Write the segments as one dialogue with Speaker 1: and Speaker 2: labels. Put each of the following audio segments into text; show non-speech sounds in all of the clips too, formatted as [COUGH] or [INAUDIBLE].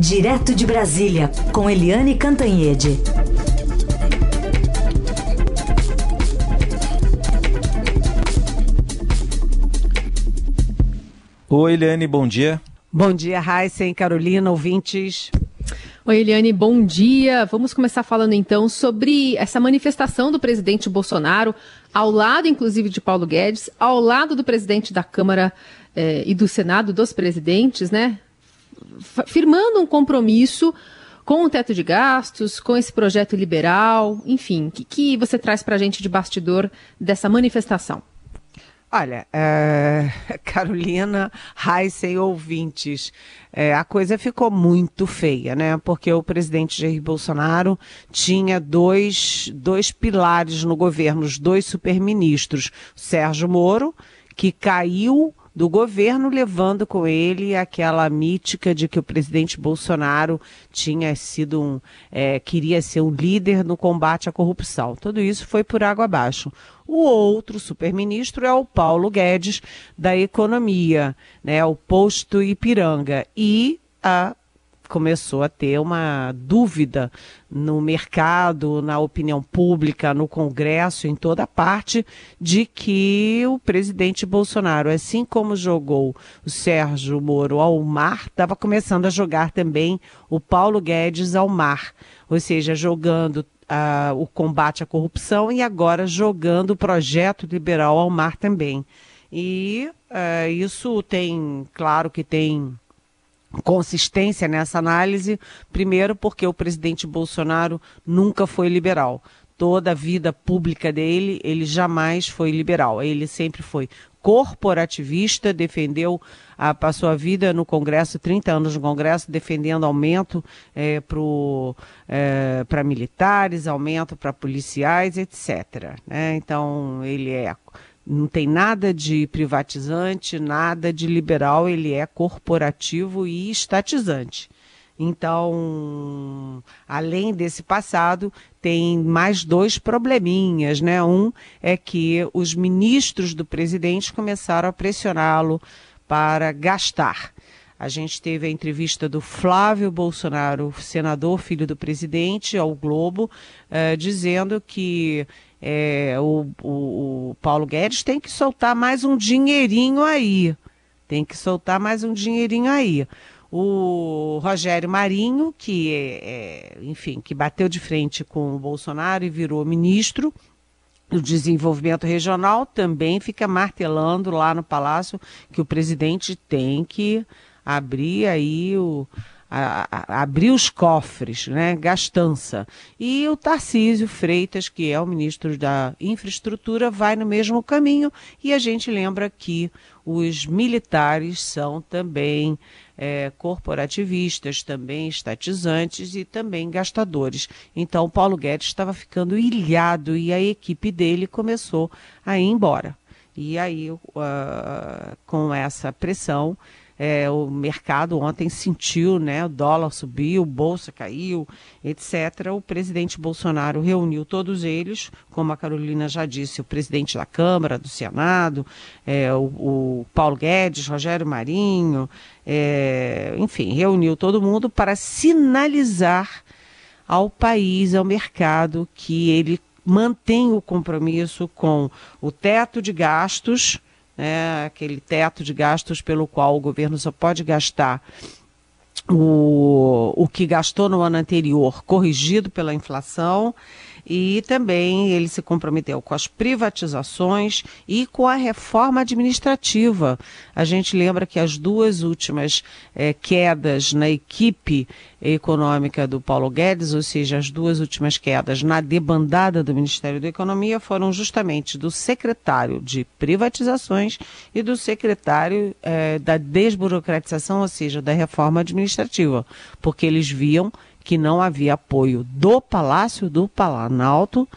Speaker 1: Direto de Brasília, com Eliane Cantanhede.
Speaker 2: Oi, Eliane, bom dia.
Speaker 3: Bom dia, Raíssa e Carolina, ouvintes.
Speaker 4: Oi, Eliane, bom dia. Vamos começar falando então sobre essa manifestação do presidente Bolsonaro, ao lado, inclusive, de Paulo Guedes, ao lado do presidente da Câmara eh, e do Senado, dos presidentes, né? Firmando um compromisso com o teto de gastos, com esse projeto liberal, enfim, o que, que você traz para a gente de bastidor dessa manifestação?
Speaker 3: Olha, é, [LAUGHS] Carolina, Heisen, ouvintes, é, a coisa ficou muito feia, né? Porque o presidente Jair Bolsonaro tinha dois, dois pilares no governo, os dois superministros, Sérgio Moro, que caiu do governo, levando com ele aquela mítica de que o presidente Bolsonaro tinha sido um, é, queria ser um líder no combate à corrupção. Tudo isso foi por água abaixo. O outro superministro é o Paulo Guedes, da Economia, né, o posto Ipiranga. E a começou a ter uma dúvida no mercado, na opinião pública, no Congresso, em toda parte, de que o presidente Bolsonaro, assim como jogou o Sérgio Moro ao mar, estava começando a jogar também o Paulo Guedes ao mar, ou seja, jogando Uh, o combate à corrupção e agora jogando o projeto liberal ao mar também. E uh, isso tem, claro que tem consistência nessa análise, primeiro porque o presidente Bolsonaro nunca foi liberal. Toda a vida pública dele, ele jamais foi liberal. Ele sempre foi corporativista, defendeu, a, passou a vida no Congresso, 30 anos no Congresso, defendendo aumento é, para é, militares, aumento para policiais, etc. Né? Então, ele é não tem nada de privatizante, nada de liberal, ele é corporativo e estatizante. Então, além desse passado, tem mais dois probleminhas, né? Um é que os ministros do presidente começaram a pressioná-lo para gastar. A gente teve a entrevista do Flávio Bolsonaro, senador, filho do presidente, ao Globo, uh, dizendo que é, o, o, o Paulo Guedes tem que soltar mais um dinheirinho aí. Tem que soltar mais um dinheirinho aí. O Rogério Marinho, que é, é, enfim, que bateu de frente com o Bolsonaro e virou ministro do desenvolvimento regional, também fica martelando lá no Palácio que o presidente tem que abrir aí o, a, a, abrir os cofres, né, gastança. E o Tarcísio Freitas, que é o ministro da Infraestrutura, vai no mesmo caminho e a gente lembra que os militares são também é, corporativistas, também estatizantes e também gastadores. Então, Paulo Guedes estava ficando ilhado e a equipe dele começou a ir embora. E aí, uh, com essa pressão, é, o mercado ontem sentiu, né? O dólar subiu, bolsa caiu, etc. O presidente Bolsonaro reuniu todos eles, como a Carolina já disse, o presidente da Câmara, do Senado, é, o, o, Paulo Guedes, Rogério Marinho, é, enfim, reuniu todo mundo para sinalizar ao país, ao mercado, que ele mantém o compromisso com o teto de gastos né, aquele teto de gastos pelo qual o governo só pode gastar o, o que gastou no ano anterior, corrigido pela inflação e também ele se comprometeu com as privatizações e com a reforma administrativa. A gente lembra que as duas últimas é, quedas na equipe econômica do Paulo Guedes, ou seja, as duas últimas quedas na debandada do Ministério da Economia, foram justamente do secretário de privatizações e do secretário é, da desburocratização, ou seja, da reforma administrativa, porque eles viam que não havia apoio do Palácio do Planalto,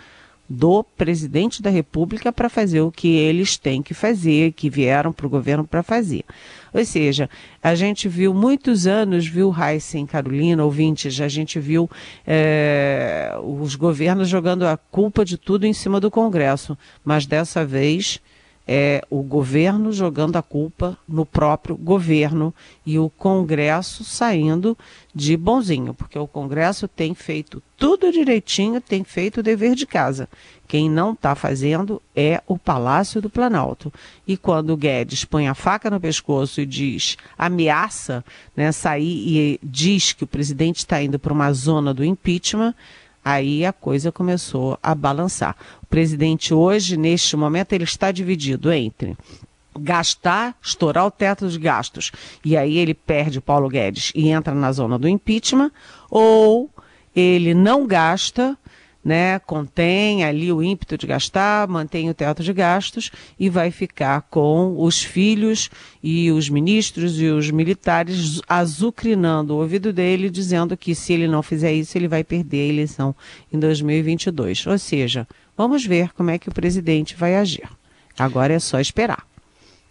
Speaker 3: do presidente da República para fazer o que eles têm que fazer, que vieram para o governo para fazer. Ou seja, a gente viu muitos anos, viu Heisen, Carolina, ouvintes, a gente viu é, os governos jogando a culpa de tudo em cima do Congresso, mas dessa vez é o governo jogando a culpa no próprio governo e o Congresso saindo de bonzinho, porque o Congresso tem feito tudo direitinho, tem feito o dever de casa. Quem não está fazendo é o Palácio do Planalto. E quando o Guedes põe a faca no pescoço e diz, ameaça né, sair e diz que o presidente está indo para uma zona do impeachment, aí a coisa começou a balançar. O presidente hoje, neste momento, ele está dividido entre gastar, estourar o teto dos gastos, e aí ele perde o Paulo Guedes e entra na zona do impeachment, ou ele não gasta, né, contém ali o ímpeto de gastar, mantém o teto de gastos e vai ficar com os filhos e os ministros e os militares azucrinando o ouvido dele, dizendo que se ele não fizer isso, ele vai perder a eleição em 2022. Ou seja, vamos ver como é que o presidente vai agir. Agora é só esperar.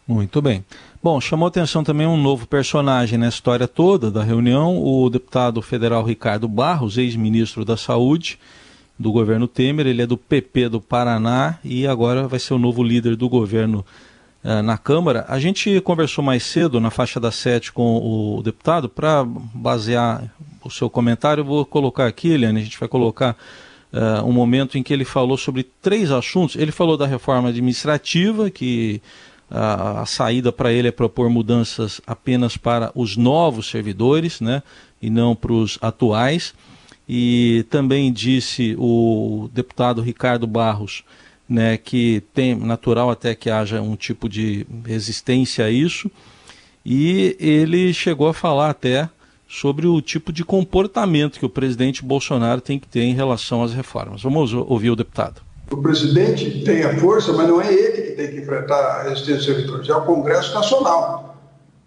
Speaker 2: Muito bem. Bom, chamou atenção também um novo personagem na história toda da reunião, o deputado federal Ricardo Barros, ex-ministro da Saúde do governo Temer, ele é do PP do Paraná e agora vai ser o novo líder do governo uh, na Câmara. A gente conversou mais cedo, na faixa das sete, com o deputado, para basear o seu comentário, eu vou colocar aqui, Eliane, a gente vai colocar uh, um momento em que ele falou sobre três assuntos. Ele falou da reforma administrativa, que uh, a saída para ele é propor mudanças apenas para os novos servidores, né, e não para os atuais e também disse o deputado Ricardo Barros né, que tem natural até que haja um tipo de resistência a isso, e ele chegou a falar até sobre o tipo de comportamento que o presidente Bolsonaro tem que ter em relação às reformas. Vamos ouvir o deputado.
Speaker 5: O presidente tem a força, mas não é ele que tem que enfrentar a resistência servidores, é o Congresso Nacional.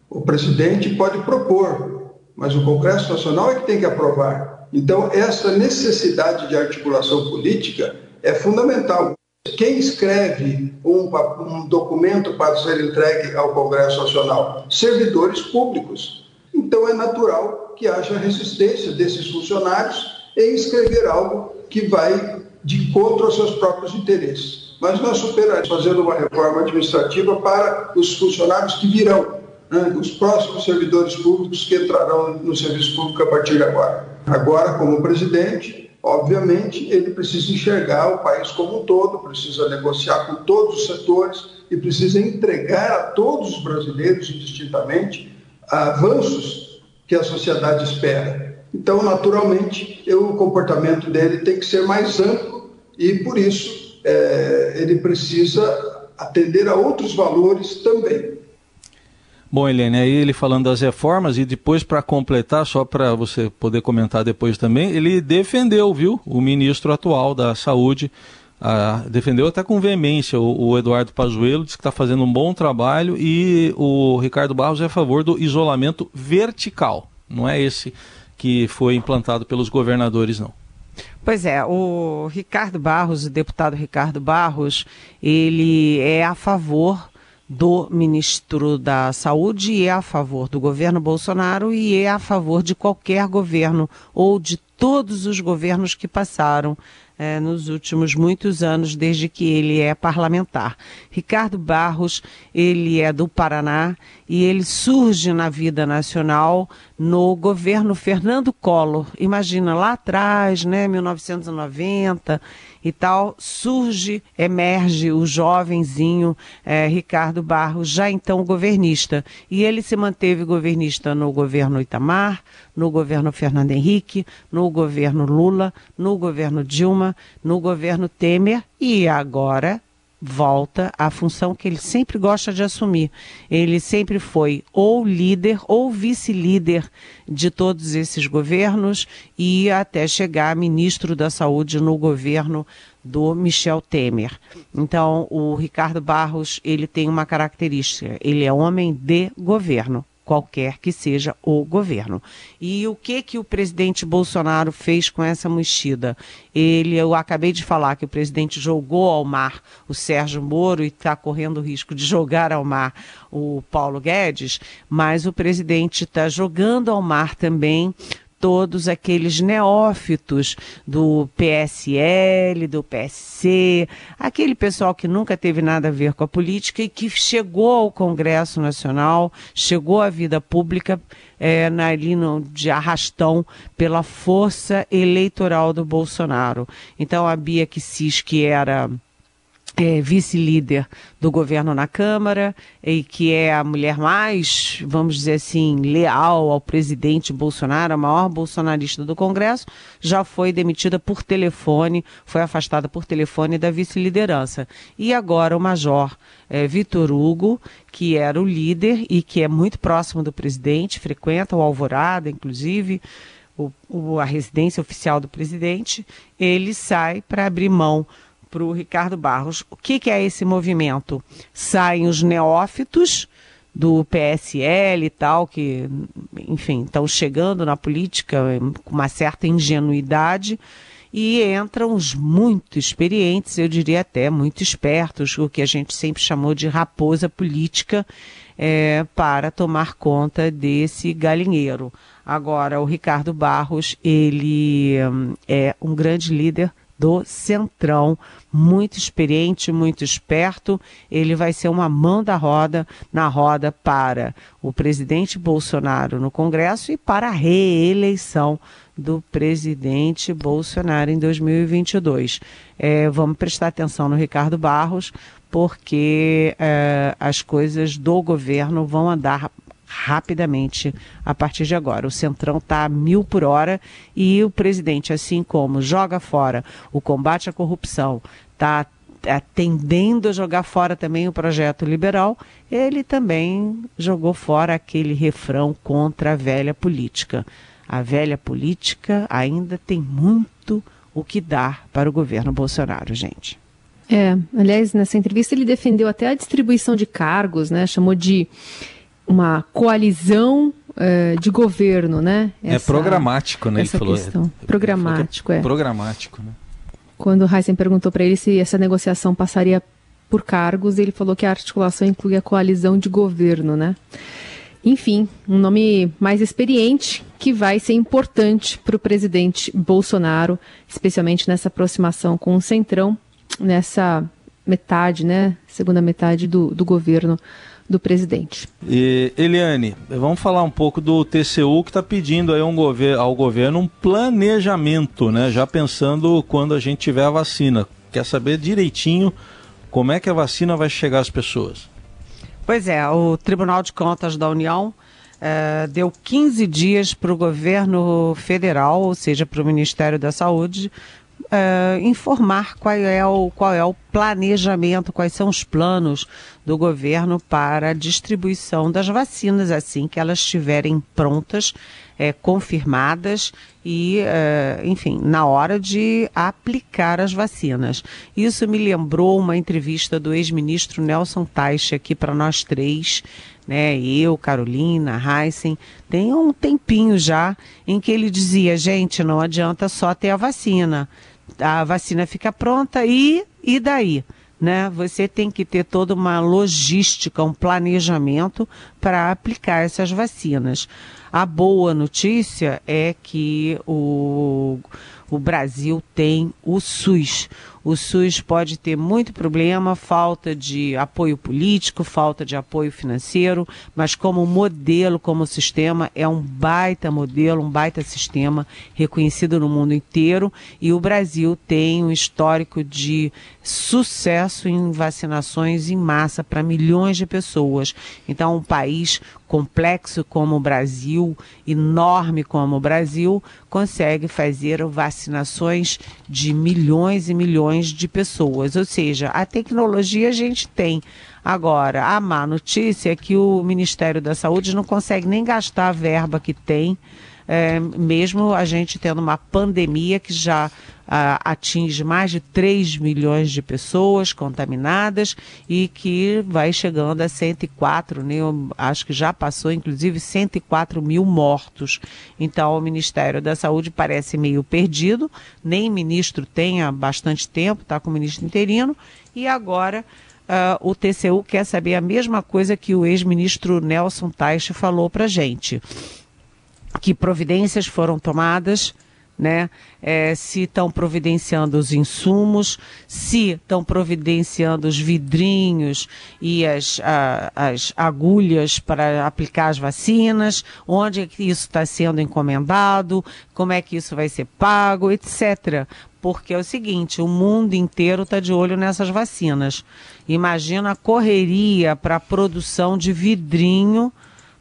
Speaker 5: O presidente pode propor, mas o Congresso Nacional é que tem que aprovar. Então, essa necessidade de articulação política é fundamental. Quem escreve um, um, documento para ser entregue ao Congresso Nacional? Servidores públicos. Então, é natural que haja resistência desses funcionários em escrever algo que vai de encontro aos seus próprios interesses. Mas nós superaremos fazendo uma reforma administrativa para os funcionários que virão, né? os próximos servidores públicos que entrarão no serviço público a partir de agora. Agora, como presidente, obviamente, ele precisa enxergar o país como um todo, precisa negociar com todos os setores e precisa entregar a todos os brasileiros, indistintamente, avanços que a sociedade espera. Então, naturalmente, eu, o comportamento dele tem que ser mais amplo e, por isso, é, ele precisa atender a outros valores também.
Speaker 2: Bom, Helene, aí ele falando das reformas e depois para completar, só para você poder comentar depois também, ele defendeu, viu, o ministro atual da Saúde, defendeu até com veemência o, o Eduardo Pazuello, disse que está fazendo um bom trabalho e o Ricardo Barros é a favor do isolamento vertical, não é esse que foi implantado pelos governadores, não.
Speaker 3: Pois é, o Ricardo Barros, o deputado Ricardo Barros, ele é a favor do ministro da Saúde e é a favor do governo Bolsonaro e é a favor de qualquer governo ou de todos os governos que passaram é, nos últimos muitos anos, desde que ele é parlamentar. Ricardo Barros, ele é do Paraná e ele surge na vida nacional no governo Fernando Collor. Imagina, lá atrás, né, 1990 e tal, surge, emerge o jovenzinho é, Ricardo Barros, já então governista. E ele se manteve governista no governo Itamar, no governo Fernando Henrique, no governo Lula, no governo Dilma, no governo Temer e agora volta à função que ele sempre gosta de assumir. Ele sempre foi ou líder ou vice-líder de todos esses governos e até chegar ministro da Saúde no governo do Michel Temer. Então, o Ricardo Barros, ele tem uma característica, ele é homem de governo qualquer que seja o governo. E o que que o presidente Bolsonaro fez com essa mexida? Ele, eu acabei de falar que o presidente jogou ao mar o Sérgio Moro e está correndo o risco de jogar ao mar o Paulo Guedes, mas o presidente está jogando ao mar também todos aqueles neófitos do PSL, do PSC, aquele pessoal que nunca teve nada a ver com a política e que chegou ao Congresso Nacional, chegou à vida pública é, ali no, de arrastão pela força eleitoral do Bolsonaro. Então a Bia Kicis, que era é, vice-líder do governo na Câmara e que é a mulher mais, vamos dizer assim, leal ao presidente Bolsonaro, a maior bolsonarista do Congresso, já foi demitida por telefone, foi afastada por telefone da vice-liderança. E agora o major é, Vitor Hugo, que era o líder e que é muito próximo do presidente, frequenta o Alvorada, inclusive, o, o, a residência oficial do presidente, ele sai para abrir mão para o Ricardo Barros. O que, que é esse movimento? Saem os neófitos do PSL e tal, que, enfim, estão chegando na política com uma certa ingenuidade, e entram os muito experientes, eu diria até muito espertos, o que a gente sempre chamou de raposa política, é, para tomar conta desse galinheiro. Agora, o Ricardo Barros, ele hum, é um grande líder do Centrão, muito experiente, muito esperto. Ele vai ser uma mão da roda na roda para o presidente Bolsonaro no Congresso e para a reeleição do presidente Bolsonaro em 2022. É, vamos prestar atenção no Ricardo Barros, porque é, as coisas do governo vão andar rapidamente a partir de agora. O Centrão está a mil por hora e o presidente, assim como joga fora o combate à corrupção, está atendendo a jogar fora também o projeto liberal, ele também jogou fora aquele refrão contra a velha política. A velha política ainda tem muito o que dar para o governo Bolsonaro, gente.
Speaker 4: É, aliás, nessa entrevista ele defendeu até a distribuição de cargos, né? Chamou de uma coalizão uh, de governo, né?
Speaker 2: É essa, é programático, né?
Speaker 4: Essa
Speaker 2: ele falou,
Speaker 4: questão. Programático, é.
Speaker 2: Programático, né?
Speaker 4: Quando o Heisen perguntou para ele se essa negociação passaria por cargos, ele falou que a articulação inclui a coalizão de governo, né? Enfim, um nome mais experiente que vai ser importante para o presidente Bolsonaro, especialmente nessa aproximação com o Centrão, nessa metade, né? Segunda metade do, do governo do presidente.
Speaker 2: E, Eliane, vamos falar um pouco do TCU que está pedindo aí um gover ao governo um planejamento, né? Já pensando quando a gente tiver a vacina. Quer saber direitinho como é que a vacina vai chegar às pessoas?
Speaker 3: Pois é, o Tribunal de Contas da União eh, deu 15 dias para o governo federal, ou seja, para o Ministério da Saúde, uh, informar qual é, o, qual é o planejamento, quais são os planos do governo para a distribuição das vacinas, assim que elas estiverem prontas, é, confirmadas e, uh, enfim, na hora de aplicar as vacinas. Isso me lembrou uma entrevista do ex-ministro Nelson Teich aqui para nós três, né, eu, Carolina, Heisen, tem um tempinho já em que ele dizia, gente, não adianta só ter a vacina a vacina fica pronta e, e daí? Né? Você tem que ter toda uma logística, um planejamento para aplicar essas vacinas. A boa notícia é que o, o Brasil tem o SUS. O SUS pode ter muito problema, falta de apoio político, falta de apoio financeiro, mas como modelo, como sistema, é um baita modelo, um baita sistema reconhecido no mundo inteiro. E o Brasil tem um histórico de sucesso em vacinações em massa para milhões de pessoas. Então, um país complexo como o Brasil, enorme como o Brasil, consegue fazer vacinações de milhões e milhões de pessoas. Ou seja, a tecnologia a gente tem. Agora, a má notícia é que o Ministério da Saúde não consegue nem gastar a verba que tem é, mesmo a gente tendo uma pandemia que já atinge mais de 3 milhões de pessoas contaminadas e que vai chegando a 104, né? Eu acho que já passou inclusive 104 mil mortos. Então o Ministério da Saúde parece meio perdido, nem ministro tem há bastante tempo, está com o ministro interino, e agora Uh, o TCU quer saber a mesma coisa que o ex-ministro Nelson Teich falou para gente que providências foram tomadas né? É, se estão providenciando os insumos, se estão providenciando os vidrinhos e as, a, as agulhas para aplicar as vacinas, onde é que isso está sendo encomendado, como é que isso vai ser pago, etc. Porque é o seguinte, o mundo inteiro está de olho nessas vacinas. Imagina a correria para a produção de vidrinho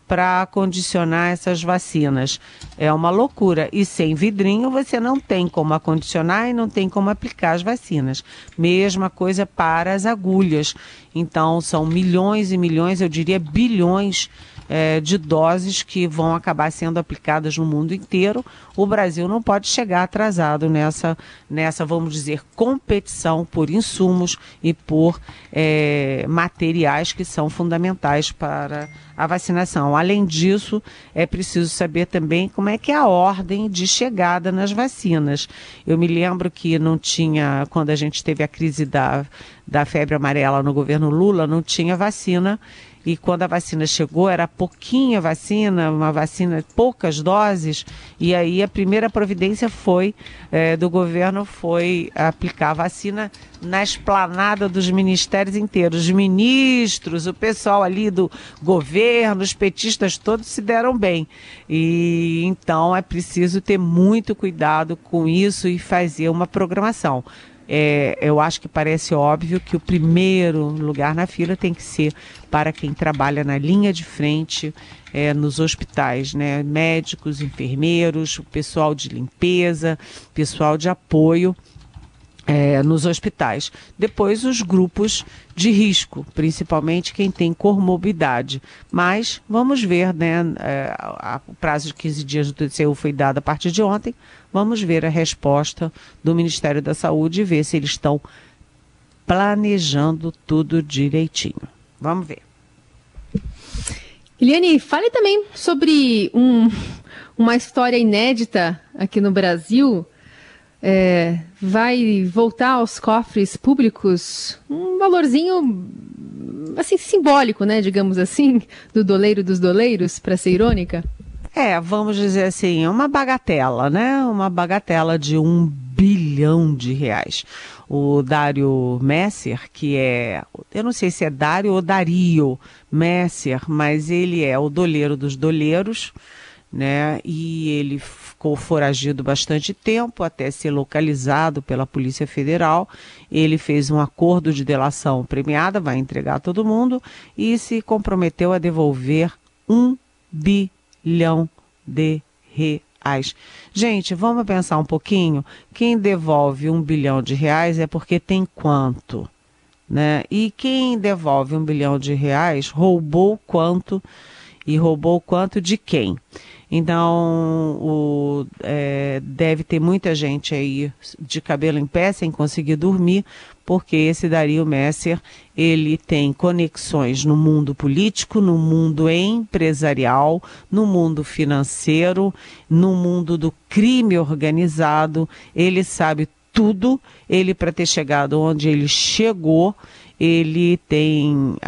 Speaker 3: para acondicionar essas vacinas. É uma loucura. E sem vidrinho você não tem como acondicionar e não tem como aplicar as vacinas. Mesma coisa para as agulhas. Então são milhões e milhões, eu diria bilhões é, de doses que vão acabar sendo aplicadas no mundo inteiro. O Brasil não pode chegar atrasado nessa, nessa vamos dizer, competição por insumos e por é, materiais que são fundamentais para a vacinação. Além disso, é preciso saber também como é que é a ordem de chegada nas vacinas. Eu me lembro que não tinha, quando a gente teve a crise da, da febre amarela no governo Lula, não tinha vacina e quando a vacina chegou era pouquinha vacina, uma vacina, poucas doses, e aí a primeira providência foi é, do governo foi aplicar a vacina na esplanada dos ministérios inteiros. Os ministros, o pessoal ali do governo, os petistas todos se deram bem. E então é preciso ter muito cuidado com isso e fazer uma programação. É, eu acho que parece óbvio que o primeiro lugar na fila tem que ser para quem trabalha na linha de frente é, nos hospitais, né? Médicos, enfermeiros, pessoal de limpeza, pessoal de apoio é, nos hospitais. Depois, os grupos de risco, principalmente quem tem comorbidade. Mas vamos ver, né? É, a, o prazo de 15 dias do TCU foi dado a partir de ontem. Vamos ver a resposta do Ministério da Saúde e ver se eles estão planejando tudo direitinho. Vamos ver.
Speaker 4: Eliane, fale também sobre um, uma história inédita aqui no Brasil é, vai voltar aos cofres públicos um valorzinho assim simbólico, né, digamos assim, do doleiro dos doleiros, para ser irônica?
Speaker 3: É, vamos dizer assim, uma bagatela, né? Uma bagatela de um bilhão de reais. O Dário Messer, que é, eu não sei se é Dário ou Dario Messer, mas ele é o doleiro dos doleiros, né? E ele ficou foragido bastante tempo até ser localizado pela Polícia Federal. Ele fez um acordo de delação premiada, vai entregar todo mundo e se comprometeu a devolver um bilhão de reais. Gente, vamos pensar um pouquinho. Quem devolve um bilhão de reais é porque tem quanto? Né? E quem devolve um bilhão de reais roubou quanto e roubou quanto de quem? Então, o, é, deve ter muita gente aí de cabelo em pé sem conseguir dormir, porque esse Dario Messer, ele tem conexões no mundo político, no mundo empresarial, no mundo financeiro, no mundo do crime organizado, ele sabe tudo, ele para ter chegado onde ele chegou, ele tem uh,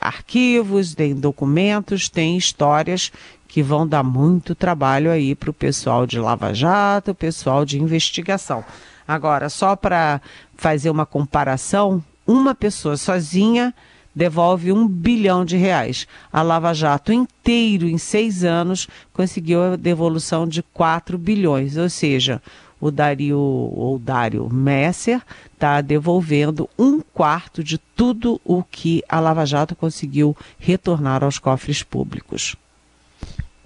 Speaker 3: arquivos, tem documentos, tem histórias que vão dar muito trabalho aí para o pessoal de Lava Jato, o pessoal de investigação. Agora, só para fazer uma comparação, uma pessoa sozinha devolve um bilhão de reais. A Lava Jato inteiro, em seis anos, conseguiu a devolução de 4 bilhões. Ou seja, o Dario, ou Dário Messer está devolvendo um quarto de tudo o que a Lava Jato conseguiu retornar aos cofres públicos.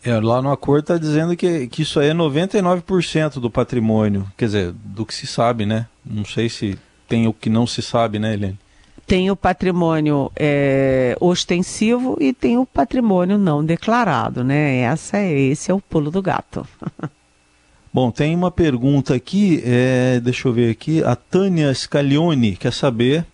Speaker 2: É, lá no acordo está dizendo que, que isso aí é 99% do patrimônio, quer dizer, do que se sabe, né? Não sei se tem o que não se sabe, né, Helene?
Speaker 3: Tem o patrimônio é, ostensivo e tem o patrimônio não declarado, né? Essa é, esse é o pulo do gato. [LAUGHS]
Speaker 2: Bom, tem uma pergunta aqui, é, deixa eu ver aqui, a Tânia Scaglione quer saber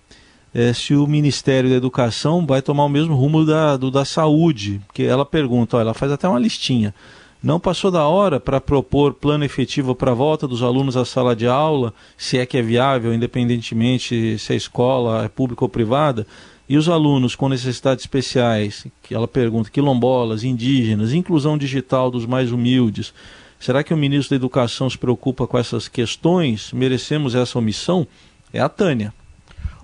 Speaker 2: é, se o Ministério da Educação vai tomar o mesmo rumo da, do da saúde, porque ela pergunta, ó, ela faz até uma listinha. Não passou da hora para propor plano efetivo para a volta dos alunos à sala de aula, se é que é viável, independentemente se a escola é pública ou privada? E os alunos com necessidades especiais, que ela pergunta, quilombolas, indígenas, inclusão digital dos mais humildes. Será que o ministro da Educação se preocupa com essas questões? Merecemos essa omissão? É a Tânia.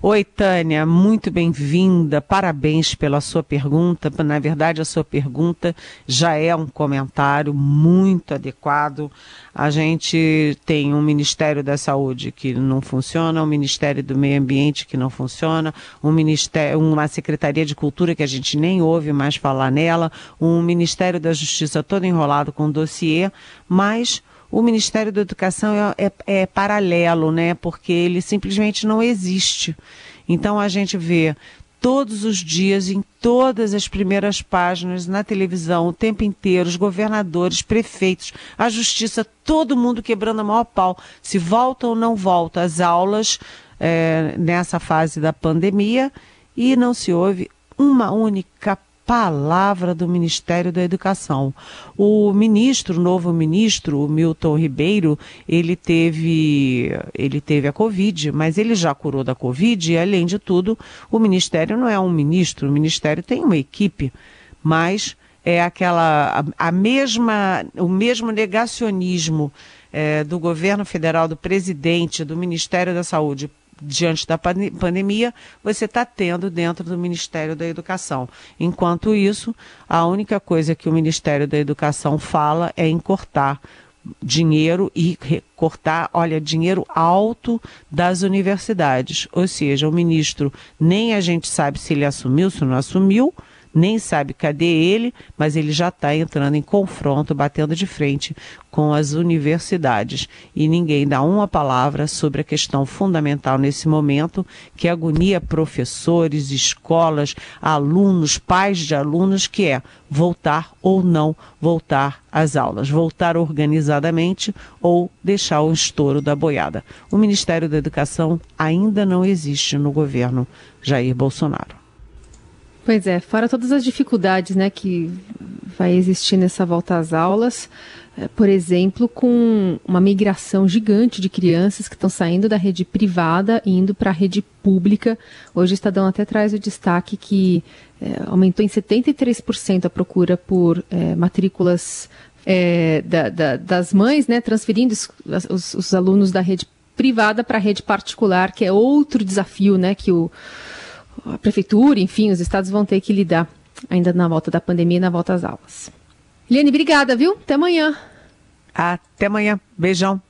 Speaker 3: Oi, Tânia, muito bem-vinda. Parabéns pela sua pergunta. Na verdade, a sua pergunta já é um comentário muito adequado. A gente tem um Ministério da Saúde que não funciona, um Ministério do Meio Ambiente que não funciona, um ministério, uma Secretaria de Cultura que a gente nem ouve mais falar nela, um Ministério da Justiça todo enrolado com dossiê, mas o Ministério da Educação é, é, é paralelo, né? Porque ele simplesmente não existe. Então a gente vê todos os dias, em todas as primeiras páginas, na televisão, o tempo inteiro, os governadores, prefeitos, a justiça, todo mundo quebrando a maior pau. Se volta ou não volta às aulas é, nessa fase da pandemia e não se ouve uma única palavra do Ministério da Educação. O ministro, o novo ministro, o Milton Ribeiro, ele teve, ele teve a Covid, mas ele já curou da Covid e, além de tudo, o Ministério não é um ministro, o Ministério tem uma equipe, mas é aquela, a, a mesma, o mesmo negacionismo é, do governo federal, do presidente, do Ministério da Saúde diante da pandemia, você está tendo dentro do Ministério da Educação. Enquanto isso, a única coisa que o Ministério da Educação fala é em cortar dinheiro e cortar, olha, dinheiro alto das universidades. Ou seja, o ministro nem a gente sabe se ele assumiu, se não assumiu, nem sabe cadê ele, mas ele já está entrando em confronto, batendo de frente com as universidades. E ninguém dá uma palavra sobre a questão fundamental nesse momento, que agonia professores, escolas, alunos, pais de alunos, que é voltar ou não voltar às aulas, voltar organizadamente ou deixar o estouro da boiada. O Ministério da Educação ainda não existe no governo Jair Bolsonaro.
Speaker 4: Pois é, fora todas as dificuldades né, que vai existir nessa volta às aulas, é, por exemplo, com uma migração gigante de crianças que estão saindo da rede privada e indo para a rede pública. Hoje o Estadão até traz o destaque que é, aumentou em 73% a procura por é, matrículas é, da, da, das mães, né, transferindo os, os, os alunos da rede privada para a rede particular, que é outro desafio né, que o a prefeitura, enfim, os estados vão ter que lidar ainda na volta da pandemia e na volta às aulas. Liane, obrigada, viu? Até amanhã.
Speaker 3: Até amanhã. Beijão.